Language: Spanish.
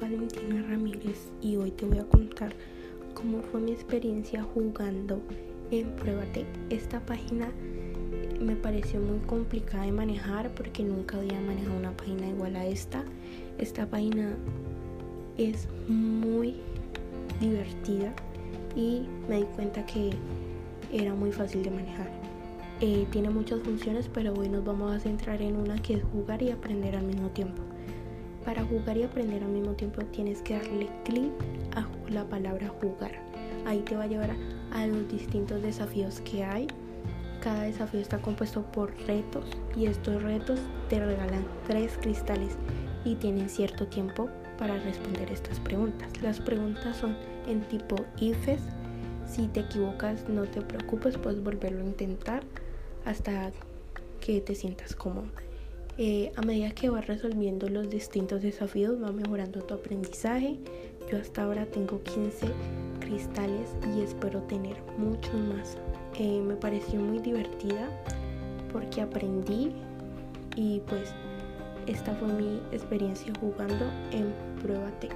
Valentina Ramírez y hoy te voy a contar cómo fue mi experiencia jugando en Pruébate. Esta página me pareció muy complicada de manejar porque nunca había manejado una página igual a esta. Esta página es muy divertida y me di cuenta que era muy fácil de manejar. Eh, tiene muchas funciones, pero hoy nos vamos a centrar en una que es jugar y aprender al mismo tiempo. Para jugar y aprender al mismo tiempo tienes que darle clic a la palabra jugar. Ahí te va a llevar a los distintos desafíos que hay. Cada desafío está compuesto por retos y estos retos te regalan tres cristales y tienen cierto tiempo para responder estas preguntas. Las preguntas son en tipo IFES. Si te equivocas no te preocupes, puedes volverlo a intentar hasta que te sientas cómodo. Eh, a medida que vas resolviendo los distintos desafíos va mejorando tu aprendizaje. Yo hasta ahora tengo 15 cristales y espero tener muchos más. Eh, me pareció muy divertida porque aprendí y pues esta fue mi experiencia jugando en Pruébate.